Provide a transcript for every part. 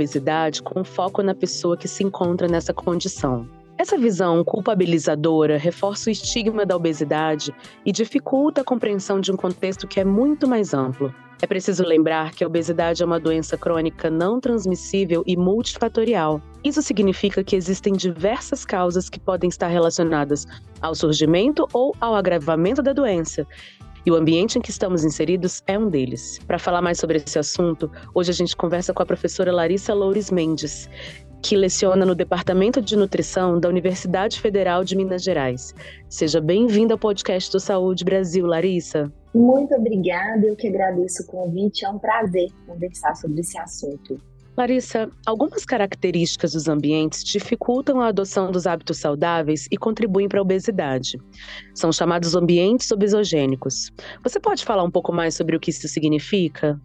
Obesidade com foco na pessoa que se encontra nessa condição. Essa visão culpabilizadora reforça o estigma da obesidade e dificulta a compreensão de um contexto que é muito mais amplo. É preciso lembrar que a obesidade é uma doença crônica não transmissível e multifatorial. Isso significa que existem diversas causas que podem estar relacionadas ao surgimento ou ao agravamento da doença. E o ambiente em que estamos inseridos é um deles. Para falar mais sobre esse assunto, hoje a gente conversa com a professora Larissa Loures Mendes, que leciona no Departamento de Nutrição da Universidade Federal de Minas Gerais. Seja bem-vinda ao podcast do Saúde Brasil, Larissa. Muito obrigada, eu que agradeço o convite, é um prazer conversar sobre esse assunto. Larissa, algumas características dos ambientes dificultam a adoção dos hábitos saudáveis e contribuem para a obesidade. São chamados ambientes obesogênicos. Você pode falar um pouco mais sobre o que isso significa?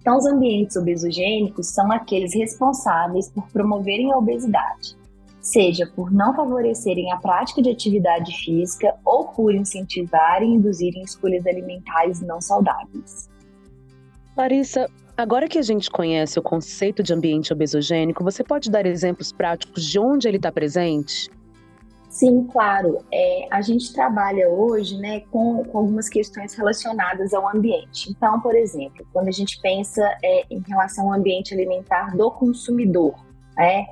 Então, os ambientes obesogênicos são aqueles responsáveis por promoverem a obesidade, seja por não favorecerem a prática de atividade física ou por incentivarem e induzirem escolhas alimentares não saudáveis. Larissa, agora que a gente conhece o conceito de ambiente obesogênico, você pode dar exemplos práticos de onde ele está presente? Sim, claro. É, a gente trabalha hoje né, com, com, algumas questões relacionadas ao ambiente. Então, por exemplo, quando a gente pensa é, em relação ao ambiente alimentar do consumidor, é,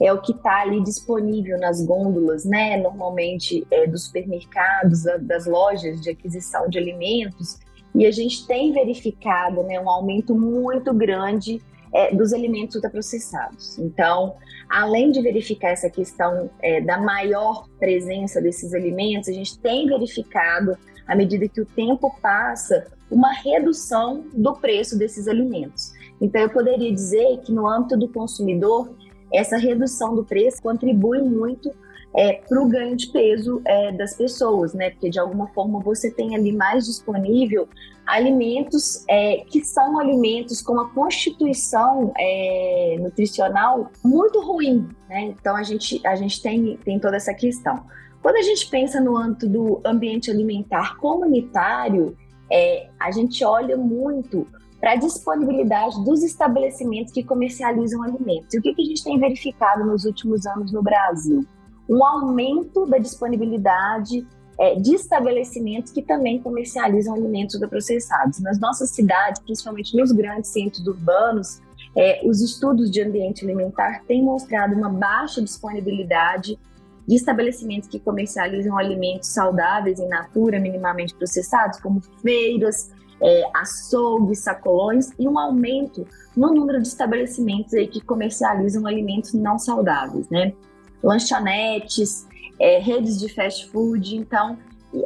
é o que está ali disponível nas gôndolas, né, normalmente é, dos supermercados, das lojas de aquisição de alimentos, e a gente tem verificado né, um aumento muito grande é, dos alimentos ultraprocessados. Então, além de verificar essa questão é, da maior presença desses alimentos, a gente tem verificado, à medida que o tempo passa, uma redução do preço desses alimentos. Então, eu poderia dizer que no âmbito do consumidor, essa redução do preço contribui muito é, para o ganho de peso é, das pessoas, né? Porque de alguma forma você tem ali mais disponível alimentos é, que são alimentos com uma constituição é, nutricional muito ruim, né? Então a gente, a gente tem, tem toda essa questão. Quando a gente pensa no âmbito do ambiente alimentar comunitário, é, a gente olha muito para a disponibilidade dos estabelecimentos que comercializam alimentos. E o que, que a gente tem verificado nos últimos anos no Brasil? Um aumento da disponibilidade é, de estabelecimentos que também comercializam alimentos ultraprocessados. Nas nossas cidades, principalmente nos grandes centros urbanos, é, os estudos de ambiente alimentar têm mostrado uma baixa disponibilidade de estabelecimentos que comercializam alimentos saudáveis em natura, minimamente processados, como feiras, é, açougues, sacolões, e um aumento no número de estabelecimentos aí que comercializam alimentos não saudáveis, né? Lanchonetes, é, redes de fast food. Então,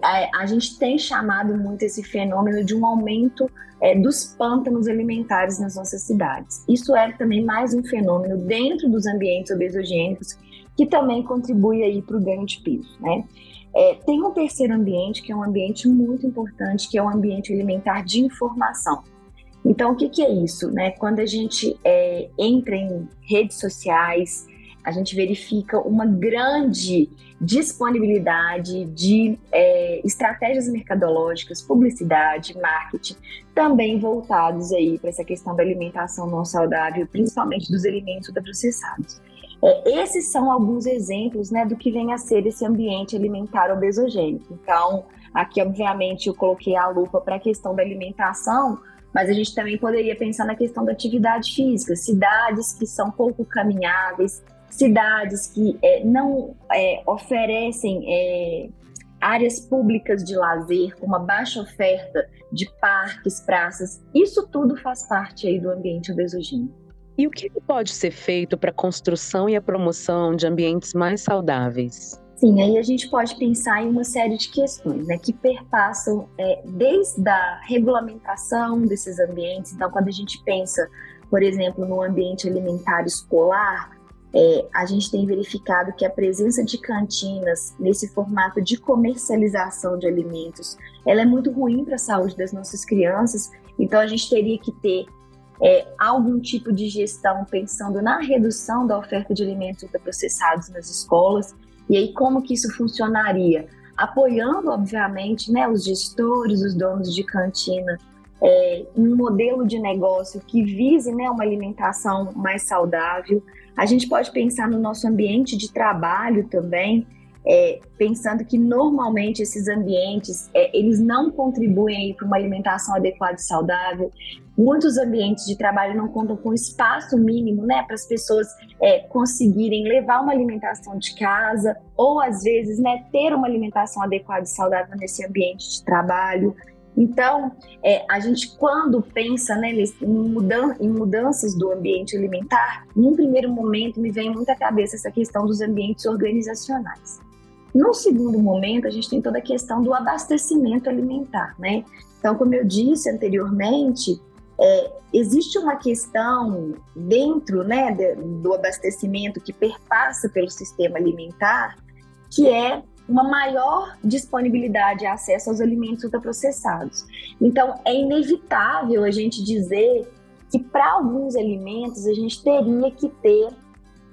a, a, gente tem chamado muito esse fenômeno de um aumento é, dos pântanos alimentares nas nossas cidades. Isso é também mais um fenômeno dentro dos ambientes obesogênicos que também contribui aí para o ganho de peso, né? É, tem um terceiro ambiente que é um ambiente muito importante, que é o um ambiente alimentar de informação. Então, o que, que é isso? Né? Quando a gente é, entra em redes sociais, a gente verifica uma grande disponibilidade de é, estratégias mercadológicas, publicidade, marketing, também voltados aí para essa questão da alimentação não saudável, principalmente dos alimentos ultraprocessados. É, esses são alguns exemplos né, do que vem a ser esse ambiente alimentar obesogênico. Então, aqui, obviamente, eu coloquei a lupa para a questão da alimentação, mas a gente também poderia pensar na questão da atividade física, cidades que são pouco caminháveis, cidades que é, não é, oferecem é, áreas públicas de lazer, com uma baixa oferta de parques, praças, isso tudo faz parte aí do ambiente obesogênico. E o que pode ser feito para a construção e a promoção de ambientes mais saudáveis? Sim, aí a gente pode pensar em uma série de questões né, que perpassam é, desde a regulamentação desses ambientes. Então, quando a gente pensa, por exemplo, no ambiente alimentar escolar, é, a gente tem verificado que a presença de cantinas nesse formato de comercialização de alimentos, ela é muito ruim para a saúde das nossas crianças. Então a gente teria que ter é, algum tipo de gestão pensando na redução da oferta de alimentos ultraprocessados nas escolas. E aí como que isso funcionaria? Apoiando, obviamente, né, os gestores, os donos de cantina é, um modelo de negócio que vise né, uma alimentação mais saudável. A gente pode pensar no nosso ambiente de trabalho também, é, pensando que normalmente esses ambientes é, eles não contribuem para uma alimentação adequada e saudável. Muitos ambientes de trabalho não contam com espaço mínimo, né, para as pessoas é, conseguirem levar uma alimentação de casa ou às vezes, né, ter uma alimentação adequada e saudável nesse ambiente de trabalho. Então, é, a gente, quando pensa né, em, mudan em mudanças do ambiente alimentar, num primeiro momento me vem muito à cabeça essa questão dos ambientes organizacionais. Num segundo momento, a gente tem toda a questão do abastecimento alimentar, né? Então, como eu disse anteriormente, é, existe uma questão dentro né, de, do abastecimento que perpassa pelo sistema alimentar, que é uma maior disponibilidade e acesso aos alimentos ultraprocessados. Então, é inevitável a gente dizer que para alguns alimentos a gente teria que ter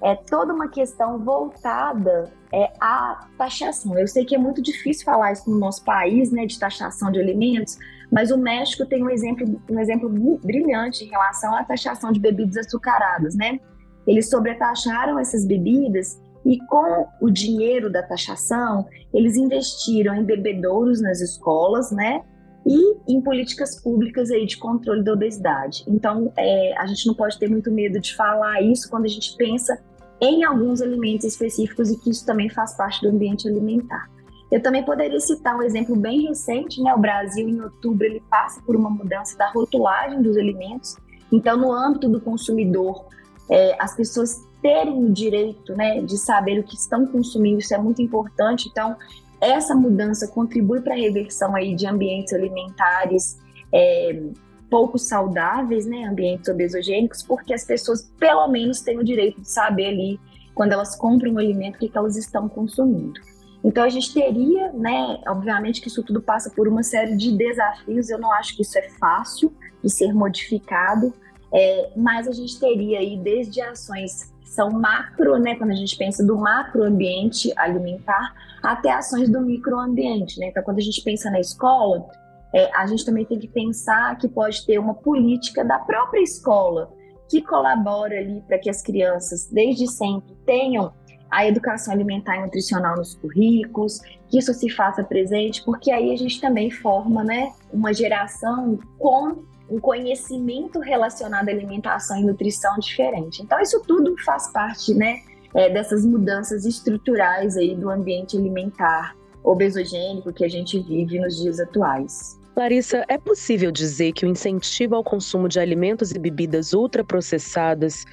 é, toda uma questão voltada é, à taxação. Eu sei que é muito difícil falar isso no nosso país, né, de taxação de alimentos, mas o México tem um exemplo, um exemplo brilhante em relação à taxação de bebidas açucaradas, né? Eles sobretaxaram essas bebidas e com o dinheiro da taxação, eles investiram em bebedouros nas escolas, né? E em políticas públicas aí de controle da obesidade. Então, é, a gente não pode ter muito medo de falar isso quando a gente pensa em alguns alimentos específicos e que isso também faz parte do ambiente alimentar. Eu também poderia citar um exemplo bem recente, né? O Brasil, em outubro, ele passa por uma mudança da rotulagem dos alimentos. Então, no âmbito do consumidor, é, as pessoas terem o direito né, de saber o que estão consumindo, isso é muito importante. Então, essa mudança contribui para a reversão aí de ambientes alimentares é, pouco saudáveis, né, ambientes obesogênicos, porque as pessoas pelo menos têm o direito de saber ali, quando elas compram um alimento, o que, que elas estão consumindo. Então a gente teria, né, obviamente que isso tudo passa por uma série de desafios, eu não acho que isso é fácil de ser modificado, é, mas a gente teria aí desde ações são macro, né, quando a gente pensa do macroambiente alimentar, até ações do microambiente, né? Então, quando a gente pensa na escola, é, a gente também tem que pensar que pode ter uma política da própria escola que colabora ali para que as crianças, desde sempre, tenham a educação alimentar e nutricional nos currículos, que isso se faça presente, porque aí a gente também forma, né, uma geração com um conhecimento relacionado à alimentação e nutrição diferente. Então, isso tudo faz parte, né, é, dessas mudanças estruturais aí do ambiente alimentar obesogênico que a gente vive nos dias atuais. Larissa, é possível dizer que o incentivo ao consumo de alimentos e bebidas ultraprocessadas,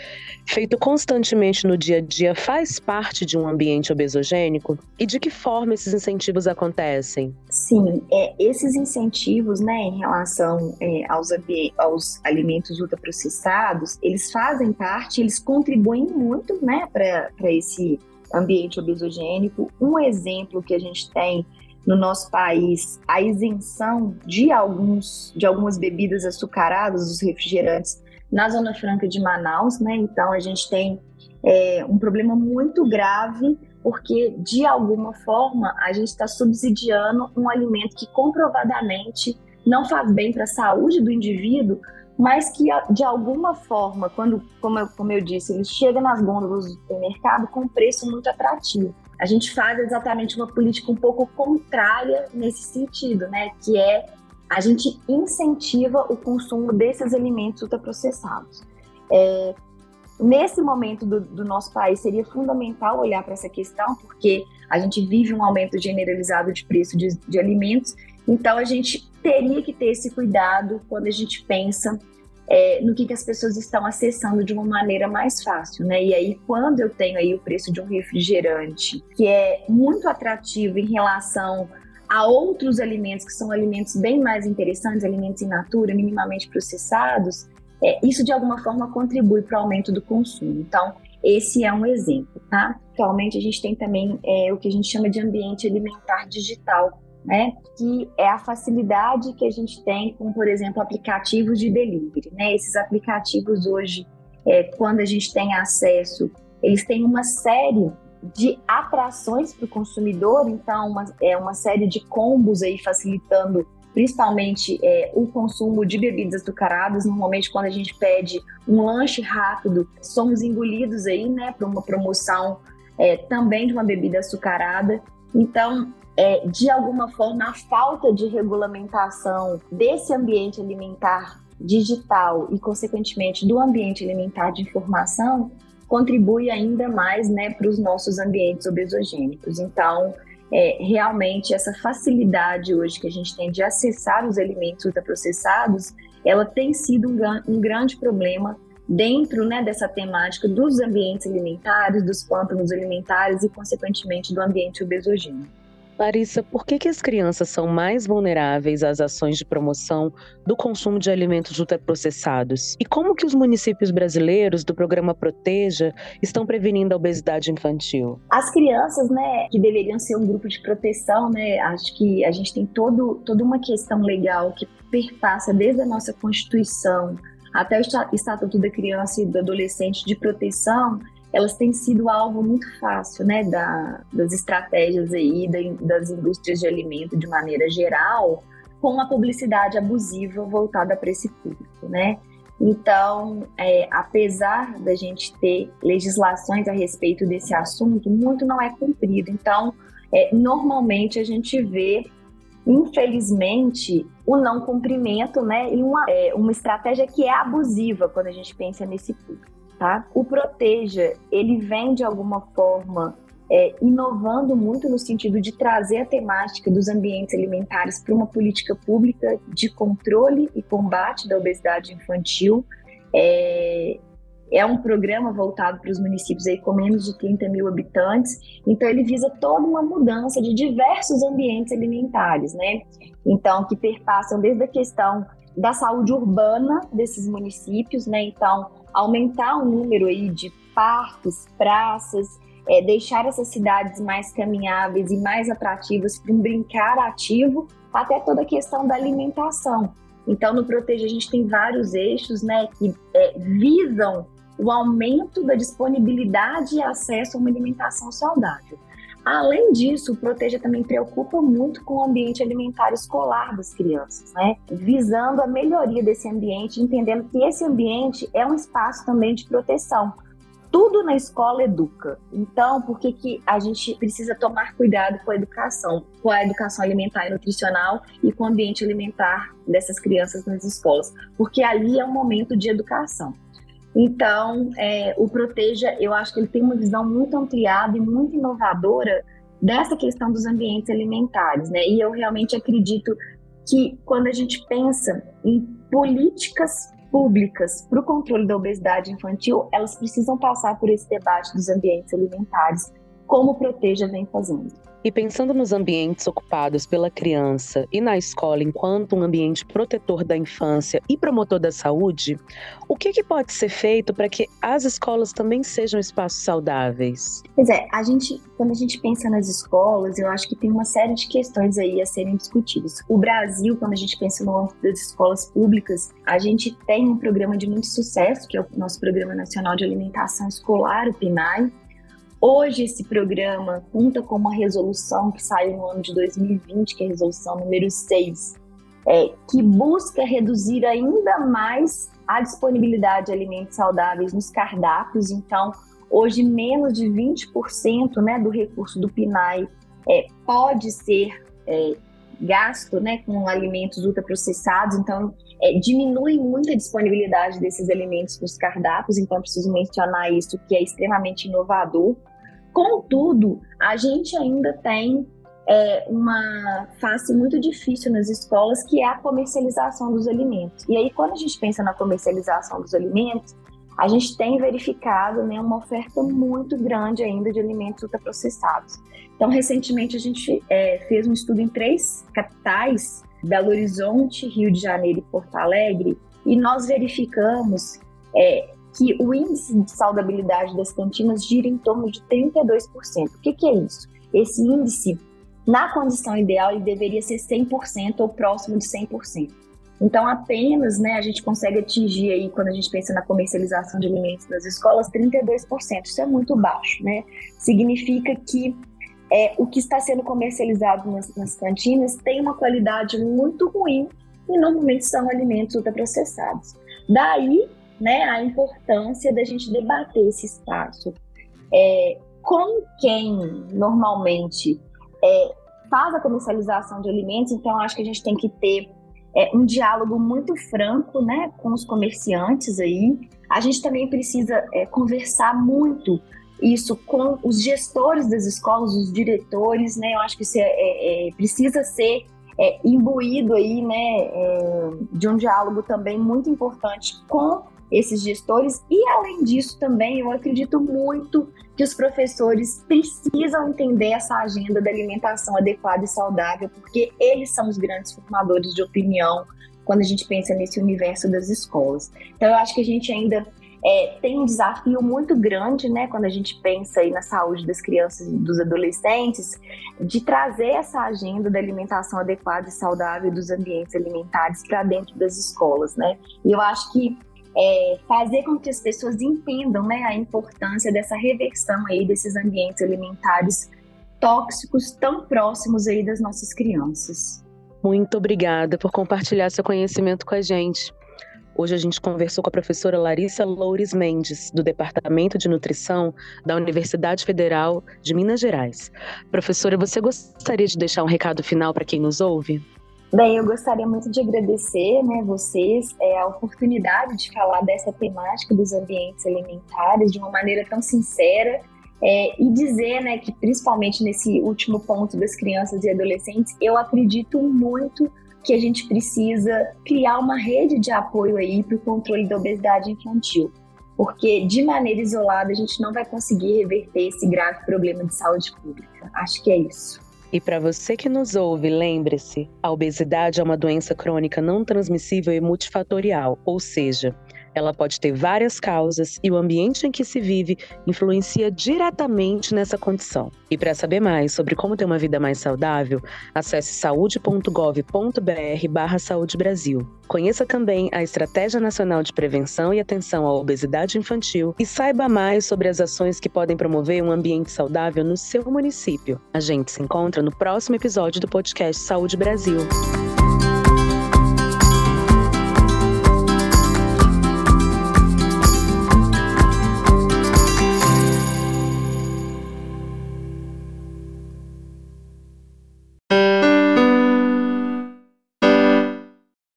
feito constantemente no dia a dia, faz parte de um ambiente obesogênico? E de que forma esses incentivos acontecem? Sim, é, esses incentivos, né, em relação é, aos, aos alimentos ultraprocessados, eles fazem parte, eles contribuem muito, né, para esse ambiente obesogênico. Um exemplo que a gente tem no nosso país a isenção de alguns de algumas bebidas açucaradas, os refrigerantes, na Zona Franca de Manaus, né? Então a gente tem é, um problema muito grave porque de alguma forma a gente está subsidiando um alimento que comprovadamente não faz bem para a saúde do indivíduo, mas que de alguma forma, quando, como eu, como eu disse, ele chega nas gôndolas do supermercado com preço muito atrativo a gente faz exatamente uma política um pouco contrária nesse sentido, né? Que é a gente incentiva o consumo desses alimentos ultraprocessados. É, nesse momento do, do, nosso país seria fundamental olhar para essa questão, porque a gente vive um aumento generalizado de preço de, de alimentos, então a gente teria que ter esse cuidado quando a gente pensa é, no que, que as pessoas estão acessando de uma maneira mais fácil, né? E aí, quando eu tenho aí o preço de um refrigerante que é muito atrativo em relação a outros alimentos que são alimentos bem mais interessantes, alimentos in natura, minimamente processados, é, isso de alguma forma contribui para o aumento do consumo. Então, esse é um exemplo, tá? Atualmente a gente tem também é, o que a gente chama de ambiente alimentar digital, né? Que é a facilidade que a gente tem com, por exemplo, aplicativos de delivery, né? Esses aplicativos hoje, é, quando a gente tem acesso, eles têm uma série de atrações para o consumidor, então uma, é uma série de combos aí facilitando principalmente é, o consumo de bebidas açucaradas. Normalmente, quando a gente pede um lanche rápido, somos engolidos aí, né, para uma promoção é, também de uma bebida açucarada. Então, é, de alguma forma, a falta de regulamentação desse ambiente alimentar digital e, consequentemente, do ambiente alimentar de informação contribui ainda mais né, para os nossos ambientes obesogênicos. Então, é, realmente essa facilidade hoje que a gente tem de acessar os alimentos ultraprocessados, ela tem sido um, um grande problema dentro né, dessa temática dos ambientes alimentares, dos pântanos alimentares e, consequentemente, do ambiente obesogênico. Larissa, por que, que as crianças são mais vulneráveis às ações de promoção do consumo de alimentos ultraprocessados? E como que os municípios brasileiros do programa Proteja estão prevenindo a obesidade infantil? As crianças, né, que deveriam ser um grupo de proteção, né, acho que a gente tem todo, toda uma questão legal que perpassa desde a nossa Constituição até o Estatuto da Criança e do Adolescente de proteção, elas têm sido alvo muito fácil, né, da, das estratégias aí da, das indústrias de alimento de maneira geral, com a publicidade abusiva voltada para esse público, né? Então, é, apesar da gente ter legislações a respeito desse assunto, muito não é cumprido. Então, é, normalmente a gente vê, infelizmente, o não cumprimento, né? E uma, é, uma estratégia que é abusiva quando a gente pensa nesse público tá? O Proteja, ele vem de alguma forma é, inovando muito no sentido de trazer a temática dos ambientes alimentares para uma política pública de controle e combate da obesidade infantil. É, é um programa voltado para os municípios aí com menos de 30 mil habitantes, então ele visa toda uma mudança de diversos ambientes alimentares, né? Então, que perpassam desde a questão da saúde urbana desses municípios, né? Então, aumentar o número aí de parques, praças, é, deixar essas cidades mais caminháveis e mais atrativas para um brincar ativo, até toda a questão da alimentação. Então, no Proteja, a gente tem vários eixos né, que é, visam o aumento da disponibilidade e acesso a uma alimentação saudável. Além disso, o Proteja também preocupa muito com o ambiente alimentar escolar das crianças, né? Visando a melhoria desse ambiente, entendendo que esse ambiente é um espaço também de proteção. Tudo na escola educa. Então, por que, que a gente precisa tomar cuidado com a educação, com a educação alimentar e nutricional e com o ambiente alimentar dessas crianças nas escolas? Porque ali é um momento de educação. Então, é, o Proteja, eu acho que ele tem uma visão muito ampliada e muito inovadora dessa questão dos ambientes alimentares, né? E eu realmente acredito que quando a gente pensa em políticas públicas para o controle da obesidade infantil, elas precisam passar por esse debate dos ambientes alimentares, como o Proteja vem fazendo. E pensando nos ambientes ocupados pela criança e na escola enquanto um ambiente protetor da infância e promotor da saúde, o que, que pode ser feito para que as escolas também sejam espaços saudáveis? Pois é, a gente, quando a gente pensa nas escolas, eu acho que tem uma série de questões aí a serem discutidas. O Brasil, quando a gente pensa no âmbito das escolas públicas, a gente tem um programa de muito sucesso, que é o nosso Programa Nacional de Alimentação Escolar, o PNAE, Hoje, esse programa conta com uma resolução que saiu no ano de 2020, que é a resolução número 6, é, que busca reduzir ainda mais a disponibilidade de alimentos saudáveis nos cardápios. Então, hoje, menos de 20% né, do recurso do PNAE é, pode ser é, gasto né, com alimentos ultraprocessados. Então, é, diminui muito a disponibilidade desses alimentos nos cardápios. Então, preciso mencionar isso, que é extremamente inovador. Contudo, a gente ainda tem é, uma face muito difícil nas escolas, que é a comercialização dos alimentos. E aí, quando a gente pensa na comercialização dos alimentos, a gente tem verificado né, uma oferta muito grande ainda de alimentos ultraprocessados. Então, recentemente, a gente é, fez um estudo em três capitais, Belo Horizonte, Rio de Janeiro e Porto Alegre, e nós verificamos é, que o índice de saudabilidade das cantinas gira em torno de 32%. O que, que é isso? Esse índice, na condição ideal, ele deveria ser 100% ou próximo de 100%. Então, apenas né, a gente consegue atingir aí, quando a gente pensa na comercialização de alimentos nas escolas, 32%. Isso é muito baixo, né? Significa que é, o que está sendo comercializado nas, nas cantinas tem uma qualidade muito ruim e normalmente são alimentos ultraprocessados. Daí, né, a importância da gente debater esse espaço. É, com quem normalmente é, faz a comercialização de alimentos, então acho que a gente tem que ter é, um diálogo muito franco né, com os comerciantes aí. A gente também precisa é, conversar muito isso com os gestores das escolas, os diretores, né? Eu acho que isso é, é, é precisa ser é, imbuído aí, né, de um diálogo também muito importante com esses gestores e além disso também eu acredito muito que os professores precisam entender essa agenda da alimentação adequada e saudável porque eles são os grandes formadores de opinião quando a gente pensa nesse universo das escolas. Então eu acho que a gente ainda é, tem um desafio muito grande, né, quando a gente pensa aí na saúde das crianças e dos adolescentes, de trazer essa agenda da alimentação adequada e saudável dos ambientes alimentares para dentro das escolas, né? E eu acho que é, fazer com que as pessoas entendam, né, a importância dessa reversão aí desses ambientes alimentares tóxicos tão próximos aí das nossas crianças. Muito obrigada por compartilhar seu conhecimento com a gente. Hoje a gente conversou com a professora Larissa Loures Mendes, do Departamento de Nutrição da Universidade Federal de Minas Gerais. Professora, você gostaria de deixar um recado final para quem nos ouve? Bem, eu gostaria muito de agradecer né, vocês é, a oportunidade de falar dessa temática dos ambientes alimentares de uma maneira tão sincera é, e dizer né, que, principalmente nesse último ponto das crianças e adolescentes, eu acredito muito que a gente precisa criar uma rede de apoio aí para o controle da obesidade infantil, porque de maneira isolada a gente não vai conseguir reverter esse grave problema de saúde pública. Acho que é isso. E para você que nos ouve, lembre-se: a obesidade é uma doença crônica não transmissível e multifatorial, ou seja, ela pode ter várias causas e o ambiente em que se vive influencia diretamente nessa condição. E para saber mais sobre como ter uma vida mais saudável, acesse saúde.gov.br/barra Saúde Brasil. Conheça também a Estratégia Nacional de Prevenção e Atenção à Obesidade Infantil e saiba mais sobre as ações que podem promover um ambiente saudável no seu município. A gente se encontra no próximo episódio do podcast Saúde Brasil.